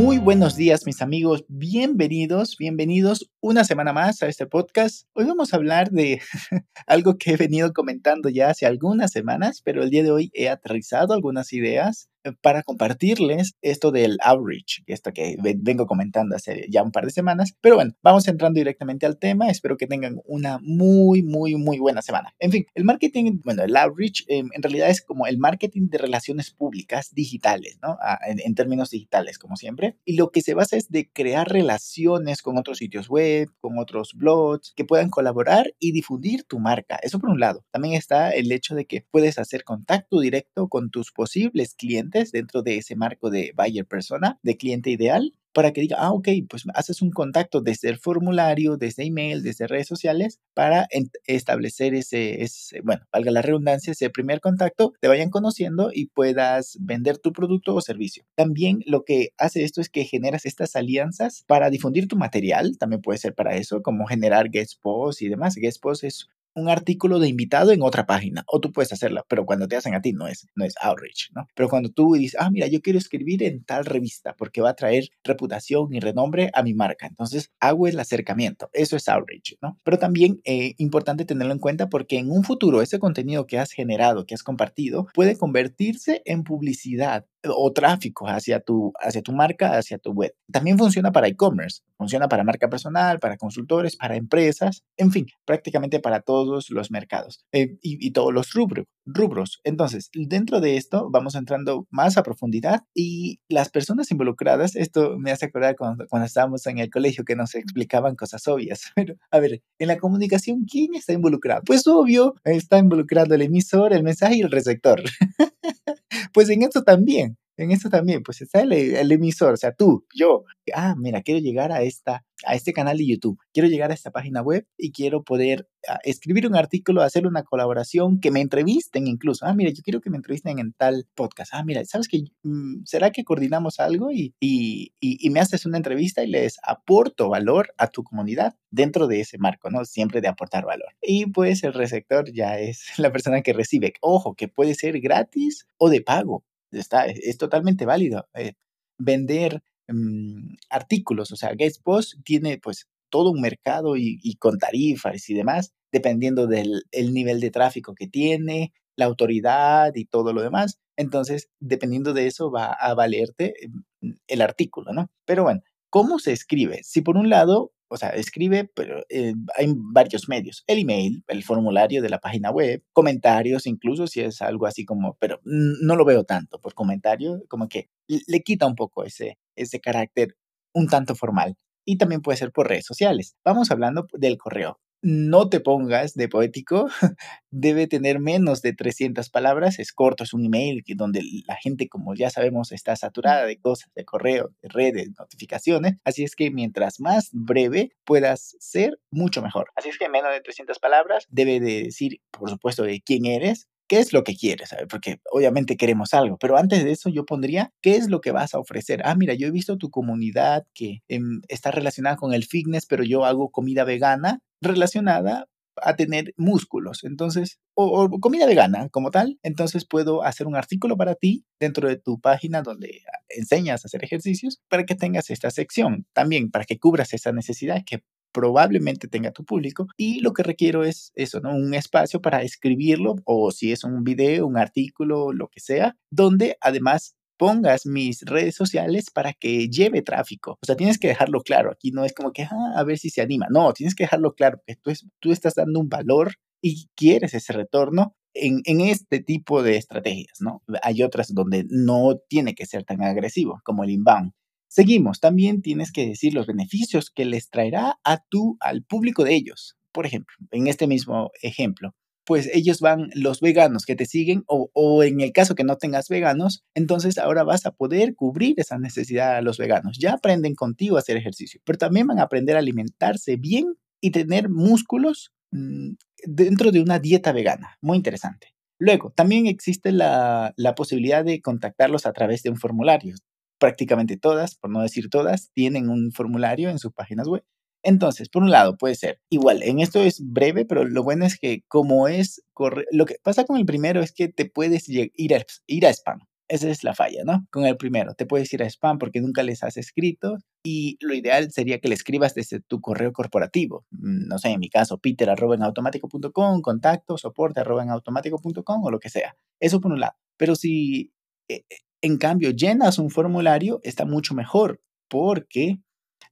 Muy buenos días mis amigos, bienvenidos, bienvenidos una semana más a este podcast. Hoy vamos a hablar de algo que he venido comentando ya hace algunas semanas, pero el día de hoy he aterrizado algunas ideas para compartirles esto del outreach, esto que vengo comentando hace ya un par de semanas. Pero bueno, vamos entrando directamente al tema. Espero que tengan una muy, muy, muy buena semana. En fin, el marketing, bueno, el outreach em, en realidad es como el marketing de relaciones públicas digitales, ¿no? Ah, en, términos digitales, como siempre. Y lo que se basa es de crear relaciones con otros sitios web, con otros blogs, que puedan colaborar y difundir tu marca. Eso por un lado. También está el hecho de que puedes hacer contacto directo con tus posibles clientes dentro de ese marco de buyer persona, de cliente ideal, para que diga, ah, ok, pues haces un contacto desde el formulario, desde email, desde redes sociales, para establecer ese, ese, bueno, valga la redundancia, ese primer contacto, te vayan conociendo y puedas vender tu producto o servicio. También lo que hace esto es que generas estas alianzas para difundir tu material, también puede ser para eso, como generar guest posts y demás. Guest posts es un artículo de invitado en otra página, o tú puedes hacerlo, pero cuando te hacen a ti no es, no es outreach, ¿no? Pero cuando tú dices, ah, mira, yo quiero escribir en tal revista porque va a traer reputación y renombre a mi marca, entonces hago el acercamiento, eso es outreach, ¿no? Pero también es eh, importante tenerlo en cuenta porque en un futuro ese contenido que has generado, que has compartido, puede convertirse en publicidad o tráfico hacia tu, hacia tu marca, hacia tu web. También funciona para e-commerce, funciona para marca personal, para consultores, para empresas, en fin, prácticamente para todos los mercados eh, y, todos los rubros, rubros. Entonces, dentro de esto vamos entrando más a profundidad y las personas involucradas, esto me hace acordar cuando, cuando estábamos en el colegio que nos explicaban cosas obvias. Pero, a ver, en la comunicación, ¿quién está involucrado? Pues obvio, está involucrado el emisor, el mensaje y el receptor. pues en esto también en esto también, pues está el, el, emisor, o sea, tú, yo, ah, mira, quiero llegar a, esta, a este canal de YouTube, quiero llegar a esta página web y quiero poder ah, escribir un artículo, hacer una colaboración, que me entrevisten incluso. Ah, mira, yo quiero que me entrevisten en tal podcast. Ah, mira, ¿sabes qué? Mm, ¿Será que coordinamos algo y, y, y, me haces una entrevista y les aporto valor a tu comunidad dentro de ese marco, ¿no? Siempre de aportar valor. Y pues el receptor ya es la persona que recibe. Ojo, que puede ser gratis o de pago está, es, totalmente válido. Eh, vender mm, artículos, o sea, Guest Post tiene pues todo un mercado y, con tarifas y demás, dependiendo del nivel de tráfico que tiene, la autoridad y todo lo demás. Entonces, dependiendo de eso, va a valerte mm, el artículo, ¿no? Pero bueno, ¿cómo se escribe? Si por un lado o sea, escribe, pero eh, hay varios medios. El email, el formulario de la página web, comentarios, incluso si es algo así como, pero no lo veo tanto por comentario, como que le quita un poco ese, ese carácter un tanto formal. Y también puede ser por redes sociales. Vamos hablando del correo no te pongas de poético, debe tener menos de 300 palabras, es corto, es un email donde la gente, como ya sabemos, está saturada de cosas, de correo, de redes, notificaciones, así es que mientras más breve puedas ser, mucho mejor. Así es que menos de 300 palabras debe de decir, por supuesto, de quién eres, qué es lo que quieres, porque obviamente queremos algo, pero antes de eso yo pondría qué es lo que vas a ofrecer. Ah, mira, yo he visto tu comunidad que em, está relacionada con el fitness, pero yo hago comida vegana relacionada a tener músculos, entonces, o, comida vegana como tal, entonces puedo hacer un artículo para ti dentro de tu página donde enseñas a hacer ejercicios para que tengas esta sección, también para que cubras esa necesidad que probablemente tenga tu público y lo que requiero es eso, ¿no? Un espacio para escribirlo o si es un video, un artículo, lo que sea, donde además pongas mis redes sociales para que lleve tráfico. O sea, tienes que dejarlo claro. Aquí no es como que, ah, a ver si se anima. No, tienes que dejarlo claro que tú, es, tú estás dando un valor y quieres ese retorno en, en, este tipo de estrategias, ¿no? Hay otras donde no tiene que ser tan agresivo, como el inbound. Seguimos, también tienes que decir los beneficios que les traerá a tú, al público de ellos. Por ejemplo, en este mismo ejemplo, pues ellos van, los veganos que te siguen, o, o, en el caso que no tengas veganos, entonces ahora vas a poder cubrir esa necesidad a los veganos. Ya aprenden contigo a hacer ejercicio, pero también van a aprender a alimentarse bien y tener músculos mm, dentro de una dieta vegana. Muy interesante. Luego, también existe la, la posibilidad de contactarlos a través de un formulario. Prácticamente todas, por no decir todas, tienen un formulario en sus páginas web. Entonces, por un lado, puede ser igual, en esto es breve, pero lo bueno es que como es, lo que pasa con el primero es que te puedes ir a, ir a spam. Esa es la falla, ¿no? Con el primero, te puedes ir a spam porque nunca les has escrito y lo ideal sería que le escribas desde tu correo corporativo. Mm, no sé, en mi caso, peter arroba en automático.com, contacto, soporte arroba en automático.com o lo que sea. Eso por un lado. Pero si eh, en cambio llenas un formulario, está mucho mejor porque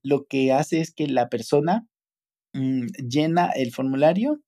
lo que hace es que la persona mm, llena el formulario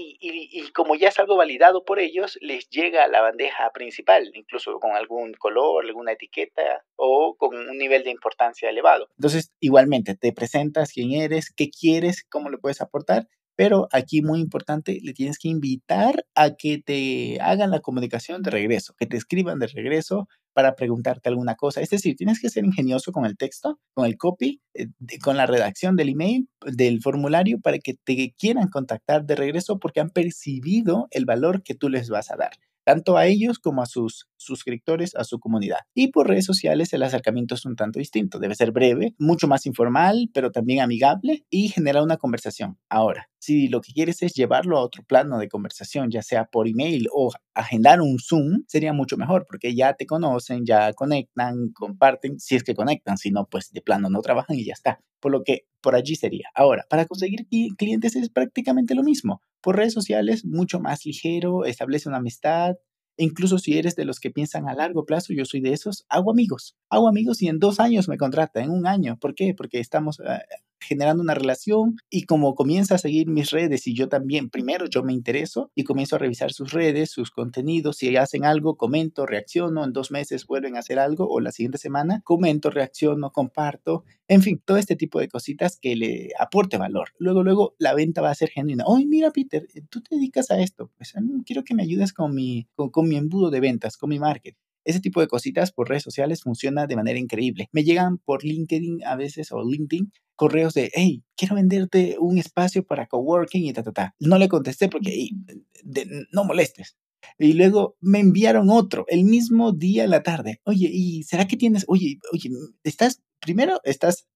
y, como ya es algo validado por ellos, les llega a la bandeja principal, incluso con algún color, alguna etiqueta o con un nivel de importancia elevado. Entonces, igualmente, te presentas quién eres, qué quieres, cómo le puedes aportar pero aquí muy importante, le tienes que invitar a que te hagan la comunicación de regreso, que te escriban de regreso para preguntarte alguna cosa. Es decir, tienes que ser ingenioso con el texto, con el copy, eh, con la redacción del email, del formulario, para que te quieran contactar de regreso porque han percibido el valor que tú les vas a dar tanto a ellos como a sus suscriptores, a su comunidad. Y por redes sociales el acercamiento es un tanto distinto. Debe ser breve, mucho más informal, pero también amigable y generar una conversación. Ahora, si lo que quieres es llevarlo a otro plano de conversación, ya sea por email o agendar un Zoom, sería mucho mejor porque ya te conocen, ya conectan, comparten, si es que conectan, si no, pues de plano no trabajan y ya está. Por lo que por allí sería. Ahora, para conseguir clientes es prácticamente lo mismo. Por redes sociales, mucho más ligero, establece una amistad. incluso si eres de los que piensan a largo plazo, yo soy de esos, hago amigos. Hago amigos y en dos años me contrata, en un año. ¿Por qué? Porque estamos ah, generando una relación y como comienza a seguir mis redes y yo también, primero yo me intereso y comienzo a revisar sus redes, sus contenidos, si hacen algo, comento, reacciono, en dos meses vuelven a hacer algo o la siguiente semana, comento, reacciono, comparto, en fin, todo este tipo de cositas que le aporte valor. Luego, luego la venta va a ser genuina. Oye, mira, Peter, tú te dedicas a esto, pues quiero que me ayudes con mi, con mi embudo de ventas, con mi marketing. Ese tipo de cositas por redes sociales funciona de manera increíble. Me llegan por LinkedIn a veces o LinkedIn correos de, hey, quiero venderte un espacio para coworking y ta, ta, ta. No le contesté porque, no molestes. Y luego me enviaron otro el mismo día en la tarde. Oye, ¿y será que tienes, oye, oye, estás, primero estás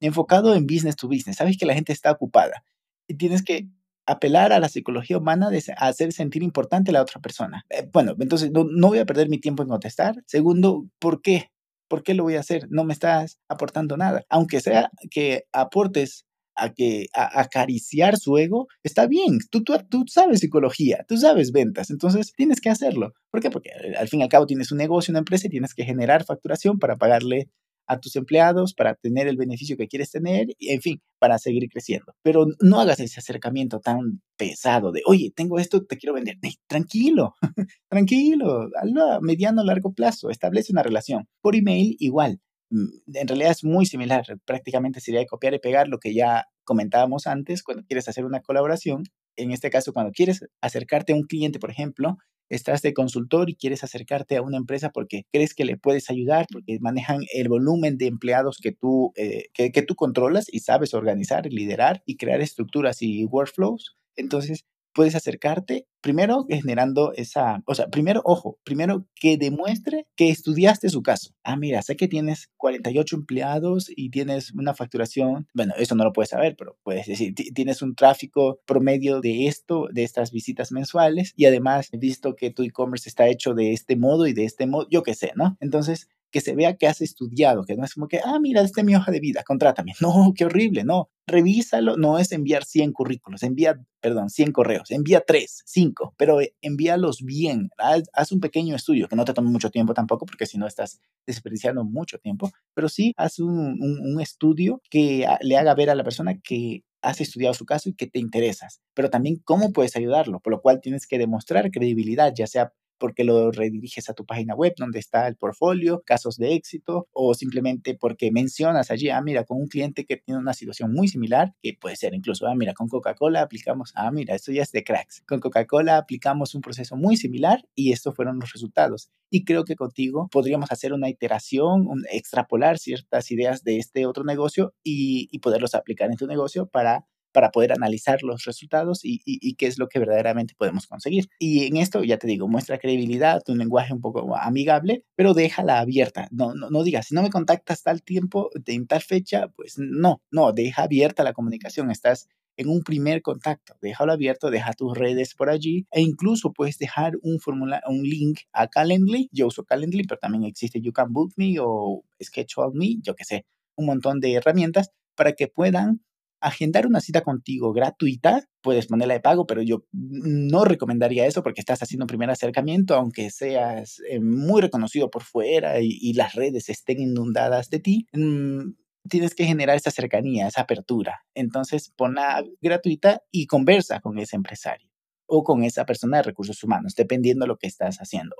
enfocado en business to business, sabes que la gente está ocupada y tienes que apelar a la psicología humana de hacer sentir importante a la otra persona. Eh, bueno, entonces no, no, voy a perder mi tiempo en contestar. Segundo, ¿por qué? ¿Por qué lo voy a hacer? No me estás aportando nada. Aunque sea que aportes a que acariciar su ego, está bien. Tú, tú, tú sabes psicología, tú sabes ventas, entonces tienes que hacerlo. ¿Por qué? Porque al fin y al cabo tienes un negocio, una empresa y tienes que generar facturación para pagarle a tus empleados para tener el beneficio que quieres tener y, en fin, para seguir creciendo. Pero no hagas ese acercamiento tan pesado de, oye, tengo esto, te quiero vender. tranquilo, tranquilo, a mediano largo plazo, establece una relación. Por email, igual. Mm, en realidad es muy similar, prácticamente sería copiar y pegar lo que ya comentábamos antes cuando quieres hacer una colaboración. En este caso, cuando quieres acercarte a un cliente, por ejemplo, estás de consultor y quieres acercarte a una empresa porque crees que le puedes ayudar, porque manejan el volumen de empleados que tú, eh, que, que tú controlas y sabes organizar, liderar y crear estructuras y workflows. Entonces, puedes acercarte primero generando esa, o sea, primero, ojo, primero que demuestre que estudiaste su caso. Ah, mira, sé que tienes 48 empleados y tienes una facturación, bueno, eso no lo puedes saber, pero puedes decir, tienes un tráfico promedio de esto, de estas visitas mensuales y además he visto que tu e-commerce está hecho de este modo y de este modo, yo qué sé, ¿no? Entonces, que se vea que has estudiado, que no es como que, ah, mira, esta es mi hoja de vida, contrátame. No, qué horrible, no. Revísalo, no es enviar 100 currículos, envía, perdón, 100 correos, envía 3, 5, pero eh, envíalos bien. Haz, un pequeño estudio, que no te tome mucho tiempo tampoco, porque si no estás desperdiciando mucho tiempo, pero sí haz un, un estudio que le haga ver a la persona que has estudiado su caso y que te interesas, pero también cómo puedes ayudarlo, por lo cual tienes que demostrar credibilidad, ya sea porque lo rediriges a tu página web donde está el portfolio, casos de éxito o simplemente porque mencionas allí, ah, mira, con un cliente que tiene una situación muy similar, que puede ser incluso, ah, mira, con Coca-Cola aplicamos, ah, mira, esto ya es de cracks. Con Coca-Cola aplicamos un proceso muy similar y estos fueron los resultados. Y creo que contigo podríamos hacer una iteración, extrapolar ciertas ideas de este otro negocio y, y poderlos aplicar en tu negocio para para poder analizar los resultados y, qué es lo que verdaderamente podemos conseguir. Y en esto, ya te digo, muestra credibilidad, un lenguaje un poco amigable, pero déjala abierta. No, no, no digas, si no me contactas tal tiempo, en tal fecha, pues no, no, deja abierta la comunicación. Estás en un primer contacto. Déjalo abierto, deja tus redes por allí e incluso puedes dejar un formulario, un link a Calendly. Yo uso Calendly, pero también existe You Can Book Me o Schedule Me, yo qué sé, un montón de herramientas para que puedan agendar una cita contigo gratuita, puedes ponerla de pago, pero yo no recomendaría eso porque estás haciendo un primer acercamiento, aunque seas eh, muy reconocido por fuera y, las redes estén inundadas de ti. Mm, tienes que generar esa cercanía, esa apertura. Entonces, ponla gratuita y conversa con ese empresario o con esa persona de recursos humanos, dependiendo de lo que estás haciendo.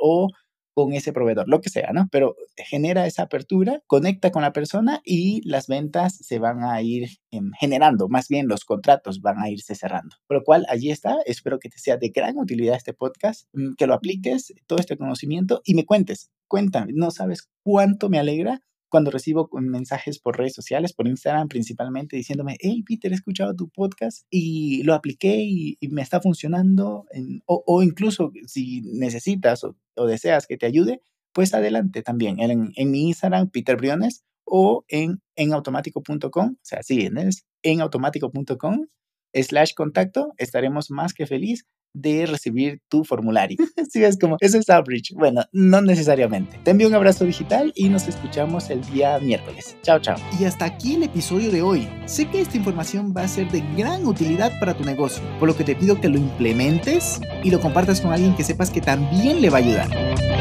Con ese proveedor, lo que sea, ¿no? Pero genera esa apertura, conecta con la persona y las ventas se van a ir em, generando, más bien los contratos van a irse cerrando. Por lo cual, allí está. Espero que te sea de gran utilidad este podcast, mm, que lo apliques, todo este conocimiento y me cuentes. Cuéntame, no sabes cuánto me alegra cuando recibo mensajes por redes sociales, por Instagram principalmente, diciéndome, hey Peter, he escuchado tu podcast y lo apliqué y, me está funcionando, o, incluso si necesitas o, deseas que te ayude, pues adelante también en, en mi Instagram, Peter Briones, o en, en automático.com, o sea, sí, es en automático.com slash contacto, estaremos más que feliz de recibir tu formulario. Si es como, eso es Outreach. Bueno, no necesariamente. Te envío un abrazo digital y nos escuchamos el día miércoles. Chao, chao. Y hasta aquí el episodio de hoy. Sé que esta información va a ser de gran utilidad para tu negocio, por lo que te pido que lo implementes y lo compartas con alguien que sepas que también le va a ayudar.